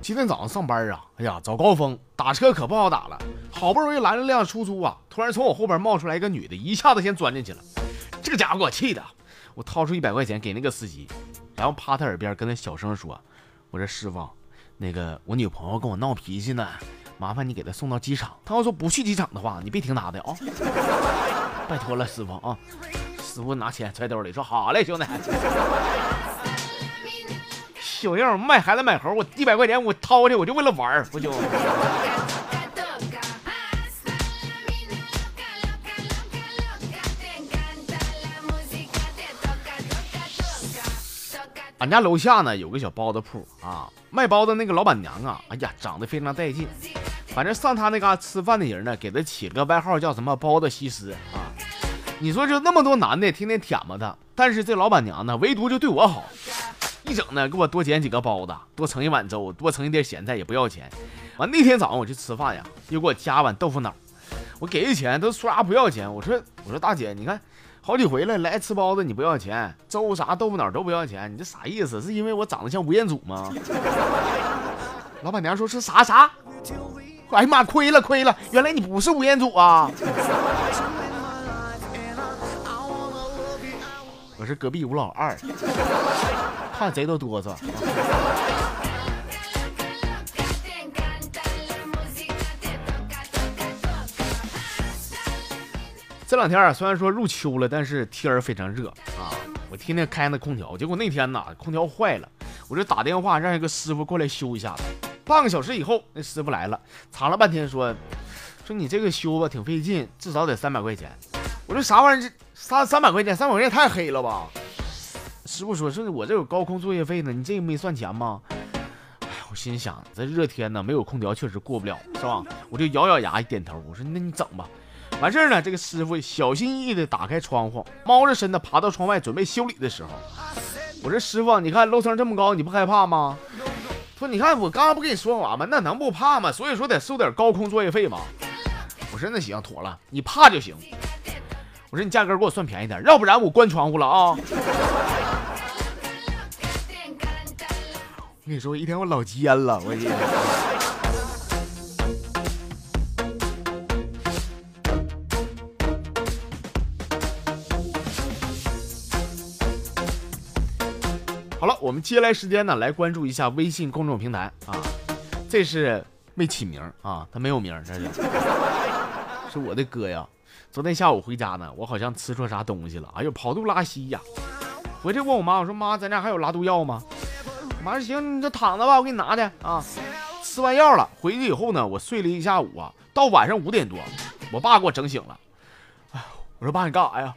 今天早上上班啊，哎呀，早高峰打车可不好打了，好不容易拦了辆出租啊，突然从我后边冒出来一个女的，一下子先钻进去了。这个家伙给我气的，我掏出一百块钱给那个司机，然后趴他耳边跟他小声说：“我说师傅，那个我女朋友跟我闹脾气呢，麻烦你给她送到机场。她要说不去机场的话，你别听她的啊，拜托了，师傅啊。”师傅拿钱揣兜里说：“好嘞，兄弟。”小样卖孩子买猴，我一百块钱我掏去，我就为了玩儿，不就？俺家楼下呢有个小包子铺啊，卖包子那个老板娘啊，哎呀，长得非常带劲。反正上他那嘎吃饭的人呢，给他起了个外号叫什么“包子西施”啊。你说就那么多男的天天舔吧他，但是这老板娘呢，唯独就对我好，一整呢给我多捡几个包子，多盛一碗粥，多盛一点咸菜也不要钱。完那天早上我去吃饭呀，又给我加碗豆腐脑，我给的钱都说啥不要钱。我说我说大姐，你看。好几回了，来吃包子你不要钱，粥啥豆腐脑都不要钱，你这啥意思？是因为我长得像吴彦祖吗？老板娘说是啥啥？哎呀妈，亏了亏了，原来你不是吴彦祖啊！我是隔壁吴老二，看贼都哆嗦。这两天啊，虽然说入秋了，但是天儿非常热啊。我天天开那空调，结果那天呐，空调坏了，我就打电话让一个师傅过来修一下子。半个小时以后，那师傅来了，查了半天，说说你这个修吧挺费劲，至少得三百块钱。我说啥玩意儿？这三三百块钱？三百块钱也太黑了吧？师傅说，说我这有高空作业费呢，你这个没算钱吗？哎，我心想，这热天呢，没有空调确实过不了，是吧？我就咬咬牙一点头，我说那你整吧。完事儿呢，这个师傅小心翼翼地打开窗户，猫着身子爬到窗外准备修理的时候，我说师傅，你看楼层这么高，你不害怕吗？他说你看我刚刚不跟你说完吗？那能不怕吗？所以说得收点高空作业费嘛。我说那行，妥了，你怕就行。我说你价格给我算便宜点，要不然我关窗户了啊。跟你说，一天我老尖了，我天。好了，我们接下来时间呢，来关注一下微信公众平台啊。这是没起名啊，他没有名，这是是我的哥呀。昨天下午回家呢，我好像吃错啥东西了，哎呦，跑肚拉稀呀。回去问我妈，我说妈，咱家还有拉肚药吗？妈说行，你就躺着吧，我给你拿去啊。吃完药了，回去以后呢，我睡了一下午啊，到晚上五点多，我爸给我整醒了。哎，我说爸，你干啥呀？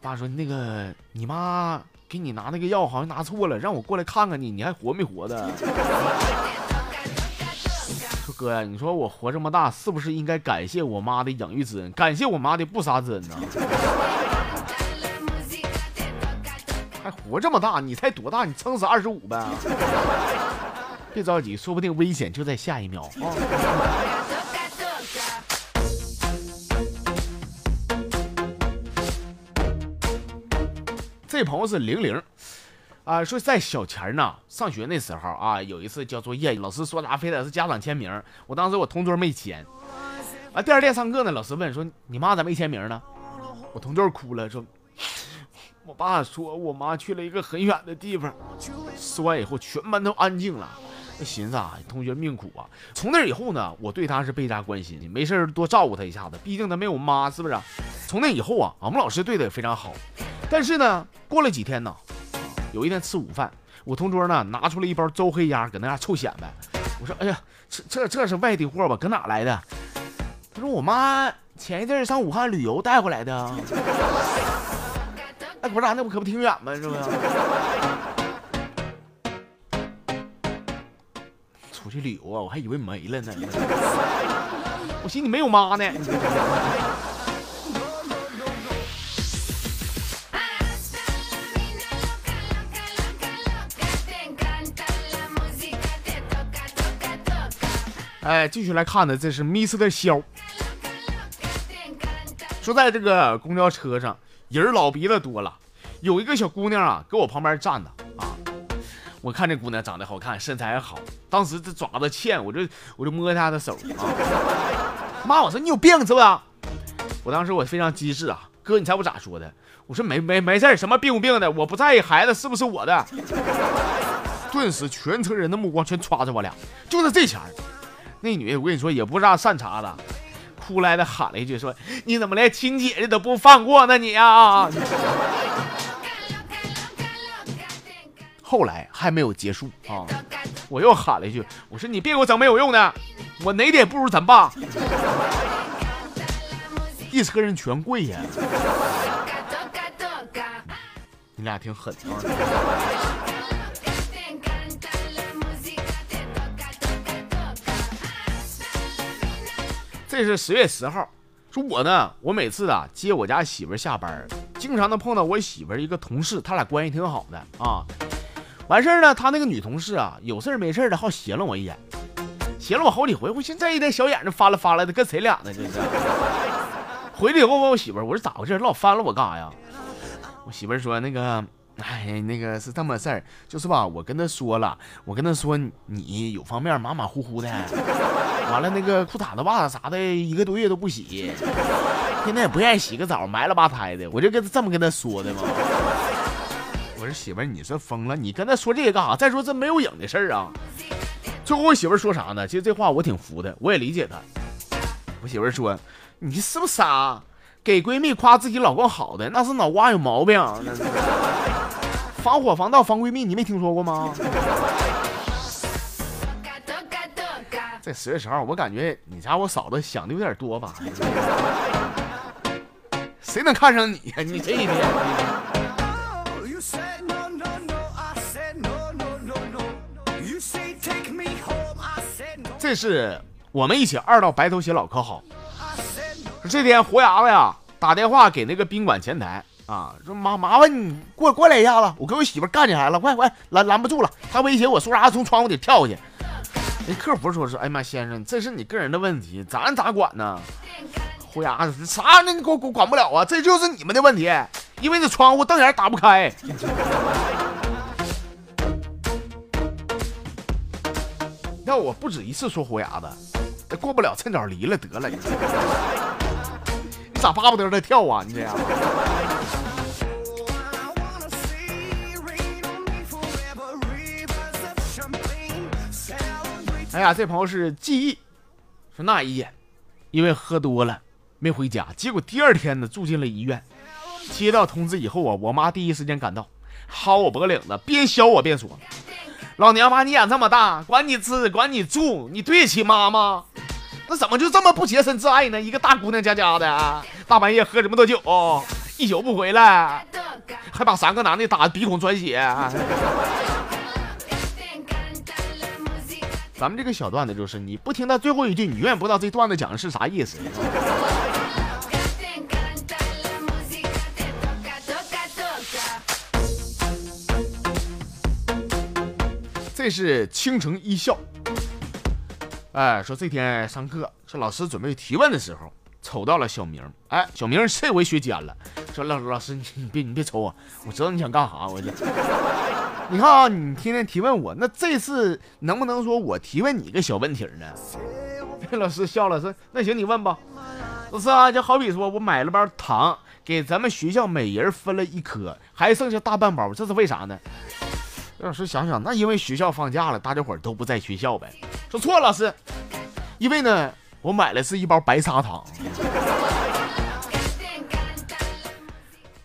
爸说那个你妈。给你拿那个药好像拿错了，让我过来看看你，你还活没活的？说哥呀，你说我活这么大，是不是应该感谢我妈的养育之恩，感谢我妈的不杀之恩呢？还活这么大，你才多大？你撑死二十五呗？别着急，说不定危险就在下一秒啊！这朋友是零零，啊，说在小前呢，上学那时候啊，有一次交作业，老师说啥非得是家长签名，我当时我同桌没签，啊，第二天上课呢，老师问说你妈咋没签名呢？我同桌哭了，说我爸说我妈去了一个很远的地方。说完以后，全班都安静了，寻思啊，同学命苦啊。从那以后呢，我对他是倍加关心，没事多照顾他一下子，毕竟他没有妈，是不是？从那以后啊，俺们老师对他也非常好。但是呢，过了几天呢，有一天吃午饭，我同桌呢拿出了一包周黑鸭，搁那嘎臭显摆。我说：“哎呀，这这这是外地货吧？搁哪来的？”他说：“我妈前一阵上武汉旅游带回来的。” 哎，不是，那不可不挺远吗？是不是？出去旅游啊，我还以为没了呢。我寻思你没有妈呢。哎，继续来看的，这是 Miss 的肖，说在这个公交车上，人老鼻子多了，有一个小姑娘啊，搁我旁边站着啊，我看这姑娘长得好看，身材还好，当时这爪子欠，我就我就摸她的手啊。妈，我说你有病是不是？我当时我非常机智啊，哥，你猜我咋说的？我说没没没事什么病不病的，我不在意孩子是不是我的。顿时全车人的目光全抓着我俩，就是这钱，那女的我跟你说也不是啥善茬子，哭来的喊了一句说：“你怎么连亲姐姐都不放过呢你啊？”后来还没有结束啊，我又喊了一句：“我说你别给我整没有用的，我哪点不如咱爸？”一车人全跪下！你俩挺狠啊！这是十月十号，说我呢，我每次啊接我家媳妇下班，经常能碰到我媳妇一个同事，他俩关系挺好的啊。完事儿呢，他那个女同事啊，有事儿没事的好斜了我一眼，斜了我好几回。我寻这一点小眼睛翻了翻了的，跟谁俩呢？这是。回来以后问我媳妇，我说咋回事？老翻了我干啥呀？我媳妇说那个，哎，那个是这么事儿，就是吧，我跟他说了，我跟他说你有方面马马虎虎的，完了那个裤衩子袜子啥的，一个多月都不洗，现在也不愿意洗个澡，埋了吧胎的，我就跟这么跟他说的嘛。我说媳妇儿，你是疯了？你跟他说这些干啥？再说这没有影的事儿啊。最后我媳妇儿说啥呢？其实这话我挺服的，我也理解她。我媳妇儿说：“你是不是傻？给闺蜜夸自己老公好的，那是脑瓜有毛病。防火防盗防闺蜜，你没听说过吗？”这十月十号，我感觉你家我嫂子想的有点多吧？谁能看上你呀？你这一天。这是我们一起二到白头偕老可好？这天活牙子呀打电话给那个宾馆前台啊，说麻麻烦你过过来一下子，我跟我媳妇干起来了，快快拦拦不住了，他威胁我说啥从窗户底跳下去。那客服说是，哎妈先生，这是你个人的问题，咱咋管呢？胡牙子啥？那你管管管不了啊？这就是你们的问题，因为这窗户瞪眼打不开。要我不止一次说胡牙子，这过不了趁早离了得了。你咋巴不得的跳啊？你这样。哎呀，这朋友是记忆，说那一夜因为喝多了没回家，结果第二天呢住进了医院。接到通知以后啊，我妈第一时间赶到，薅我脖领子，边削我边说。老娘把你养这么大，管你吃，管你住，你对得起妈吗？那怎么就这么不洁身自爱呢？一个大姑娘家家的，大半夜喝这么多酒，一宿不回来，还把三个男的打鼻孔穿血。咱们这个小段子就是，你不听到最后一句，你永远不知道这段子讲的是啥意思。这是青城一笑，哎，说这天上课，说老师准备提问的时候，瞅到了小明，哎，小明这回学尖了，说老老师，你你别你别瞅我，我知道你想干啥，我这，你看啊，你天天提问我，那这次能不能说我提问你个小问题呢？老师笑了，说那行你问吧。老师啊，就好比说我买了包糖，给咱们学校每人分了一颗，还剩下大半包，这是为啥呢？老师想想，那因为学校放假了，大家伙都不在学校呗。说错了，老师，因为呢，我买的是一包白砂糖。哎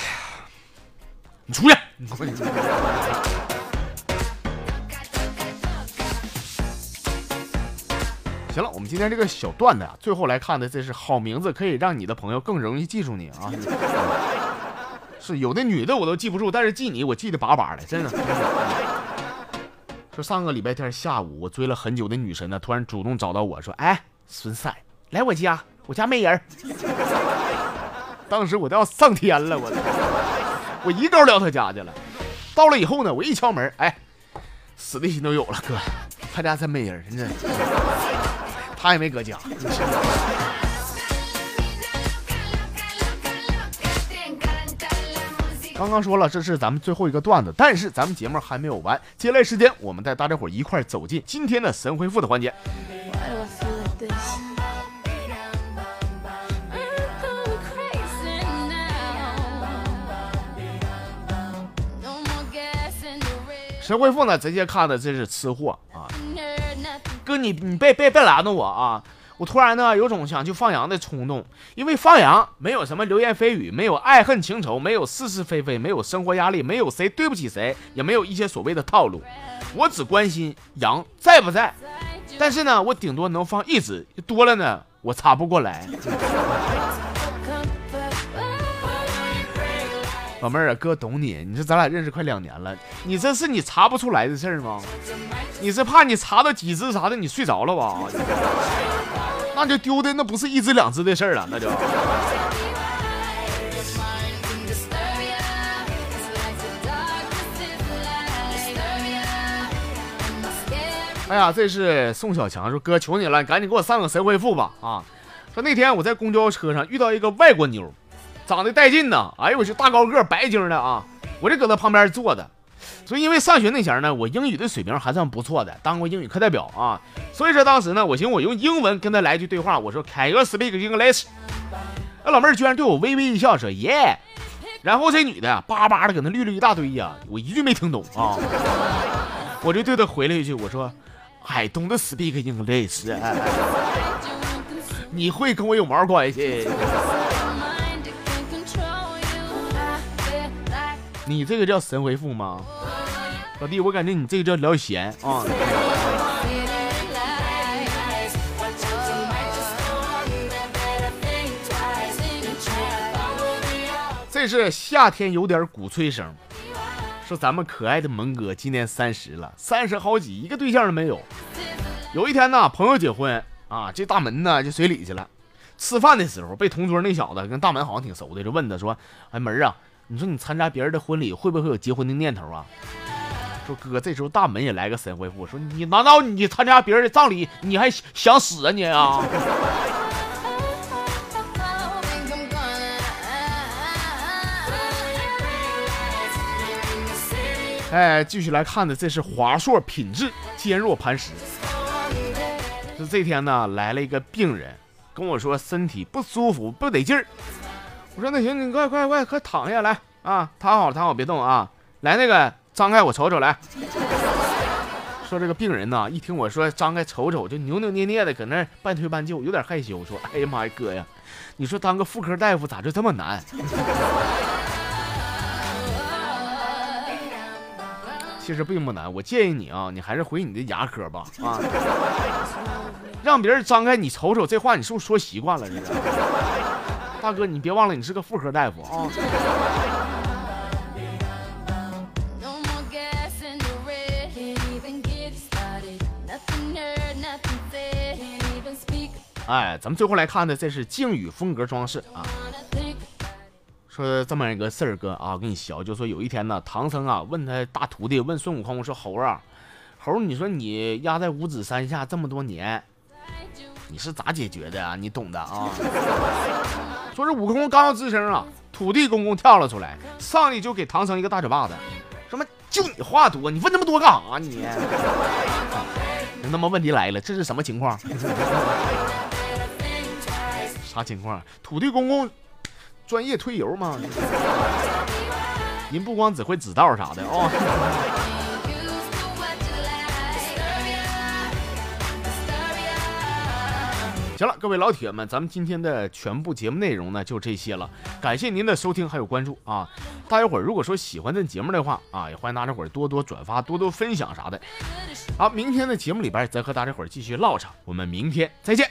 呀，你出去！行了，我们今天这个小段子啊，最后来看的，这是好名字可以让你的朋友更容易记住你啊。是有的女的我都记不住，但是记你我记得巴巴的，真的。说上个礼拜天下午，我追了很久的女神呢，突然主动找到我说：“哎，孙赛，来我家，我家没人。”当时我都要上天了，我我一勾撩他家去了。到了以后呢，我一敲门，哎，死的心都有了，哥，他家真没人，真的，他也没搁家。刚刚说了，这是咱们最后一个段子，但是咱们节目还没有完，接下来时间我们带大家伙一块走进今天的神回复的环节。神回复呢，直接看的这是吃货啊，哥你你别别别拦着我啊！我突然呢有种想去放羊的冲动，因为放羊没有什么流言蜚语，没有爱恨情仇，没有是是非非，没有生活压力，没有谁对不起谁，也没有一些所谓的套路。我只关心羊在不在，但是呢，我顶多能放一只，多了呢我查不过来。老妹儿啊，哥懂你，你说咱俩认识快两年了，你这是你查不出来的事儿吗？你是怕你查到几只啥的，你睡着了吧？那就丢的那不是一只两只的事儿了，那就。哎呀，这是宋小强说哥求你了，赶紧给我上个神回复吧啊！说那天我在公交车上遇到一个外国妞。长得带劲呐！哎呦我去，大高个，白净的啊！我就搁他旁边坐着，所以因为上学那前呢，我英语的水平还算不错的，当过英语课代表啊。所以说当时呢，我寻思我用英文跟他来句对话，我说 Can you speak English？那老妹儿居然对我微微一笑，说 Yeah。然后这女的叭叭的搁那绿了一大堆呀，我一句没听懂啊。我就对她回了一句，我说 I don't speak English。你会跟我有毛关系？你这个叫神回复吗，老弟？我感觉你这个叫聊闲啊。这是夏天有点鼓吹声，说咱们可爱的蒙哥今年三十了，三十好几，一个对象都没有。有一天呢，朋友结婚啊，这大门呢就随礼去了。吃饭的时候，被同桌那小子跟大门好像挺熟的，就问他说：“哎，门啊。”你说你参加别人的婚礼会不会有结婚的念头啊？说哥，这时候大门也来个神回复，说你难道你参加别人的葬礼你还想死啊你啊？哎，继续来看的，这是华硕品质坚若磐石。就这天呢，来了一个病人，跟我说身体不舒服，不得劲儿。我说那行，你快快快快躺下来啊，躺好躺好，别动啊！来，那个张开，我瞅瞅来。说这个病人呢，一听我说张开瞅瞅，就扭扭捏捏的搁那半推半就，有点害羞。说，哎呀妈呀，哥呀，你说当个妇科大夫咋就这么难？其实并不难，我建议你啊，你还是回你的牙科吧啊，让别人张开你瞅瞅，这话你是不是说习惯了？这是。大哥，你别忘了，你是个妇科大夫啊！哎，咱们最后来看的，这是靖宇风格装饰啊。说这么一个事儿，哥啊，我给你学，就说有一天呢，唐僧啊问他大徒弟，问孙悟空说：“猴啊，猴，你说你压在五指山下这么多年，你是咋解决的啊？你懂的啊。”说这悟空刚要吱声啊，土地公公跳了出来，上去就给唐僧一个大嘴巴子。什么？就你话多，你问那么多干啥？你？那么问题来了，这是什么情况？啥情况？土地公公专业推油吗？您不光只会指道啥的哦。行了，各位老铁们，咱们今天的全部节目内容呢就这些了，感谢您的收听还有关注啊！大家伙儿如果说喜欢这节目的话啊，也欢迎大家伙儿多多转发、多多分享啥的。好，明天的节目里边再和大家伙儿继续唠上，我们明天再见。